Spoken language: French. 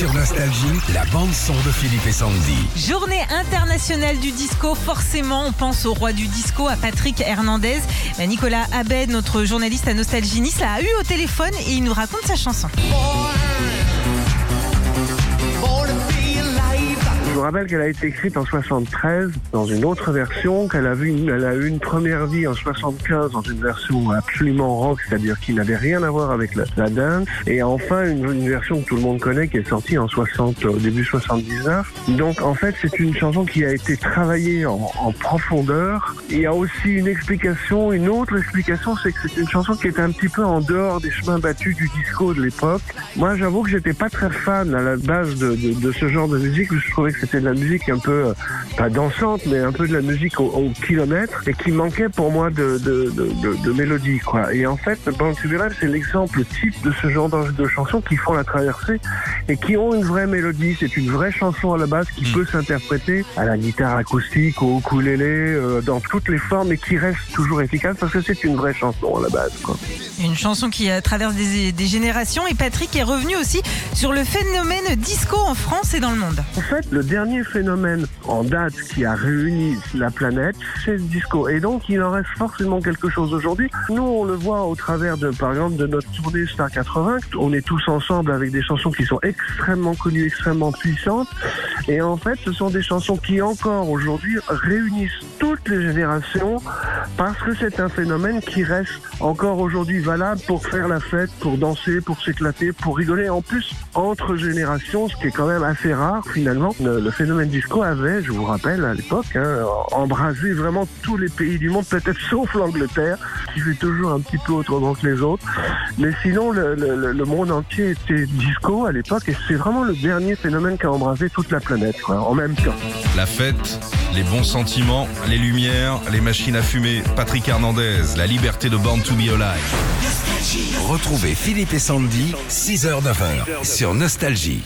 Sur Nostalgie, la bande-son de Philippe et Sandy. Journée internationale du disco, forcément on pense au roi du disco, à Patrick Hernandez. Ben, Nicolas Abed, notre journaliste à Nostalgie Nice, l'a eu au téléphone et il nous raconte sa chanson. Vous rappelle qu'elle a été écrite en 73 dans une autre version, qu'elle a, a eu une première vie en 75 dans une version absolument rock, c'est-à-dire qui n'avait rien à voir avec la, la dance, et enfin une, version que tout le monde connaît qui est sortie en 60, au début 79. Donc en fait c'est une chanson qui a été travaillée en, profondeur. Il y a aussi une explication, une autre explication, c'est que c'est une chanson qui était un petit peu en dehors des chemins battus du disco de l'époque. Moi j'avoue que j'étais pas très fan à la base de, ce genre de musique, je trouvais que c'était de la musique un peu, euh, pas dansante, mais un peu de la musique au, au kilomètre, et qui manquait pour moi de, de, de, mélodie, quoi. Et en fait, Alive, c'est l'exemple type de ce genre de, chansons qui font la traversée et qui ont une vraie mélodie. C'est une vraie chanson à la base qui peut s'interpréter à la guitare acoustique, au ukulélé, euh, dans toutes les formes, et qui reste toujours efficace parce que c'est une vraie chanson à la base, quoi. Une chanson qui traverse des, des générations et Patrick est revenu aussi sur le phénomène disco en France et dans le monde. En fait, le dernier phénomène en date qui a réuni la planète, c'est le disco. Et donc, il en reste forcément quelque chose aujourd'hui. Nous, on le voit au travers, de, par exemple, de notre tournée Star 80. On est tous ensemble avec des chansons qui sont extrêmement connues, extrêmement puissantes. Et en fait, ce sont des chansons qui, encore aujourd'hui, réunissent toutes les générations parce que c'est un phénomène qui reste encore aujourd'hui valable pour faire la fête, pour danser, pour s'éclater, pour rigoler. En plus, entre générations, ce qui est quand même assez rare finalement. Le, phénomène disco avait, je vous rappelle, à l'époque, hein, embrasé vraiment tous les pays du monde, peut-être sauf l'Angleterre, qui fait toujours un petit peu autrement que les autres. Mais sinon, le, le- le monde entier était disco à l'époque et c'est vraiment le dernier phénomène qui a embrasé toute la planète, quoi, en même temps. La fête, les bons sentiments, les lumières, les machines à fumer, Patrick Hernandez, la liberté de Born to be Alive. Retrouvez Philippe et Sandy, 6h-9h, sur Nostalgie.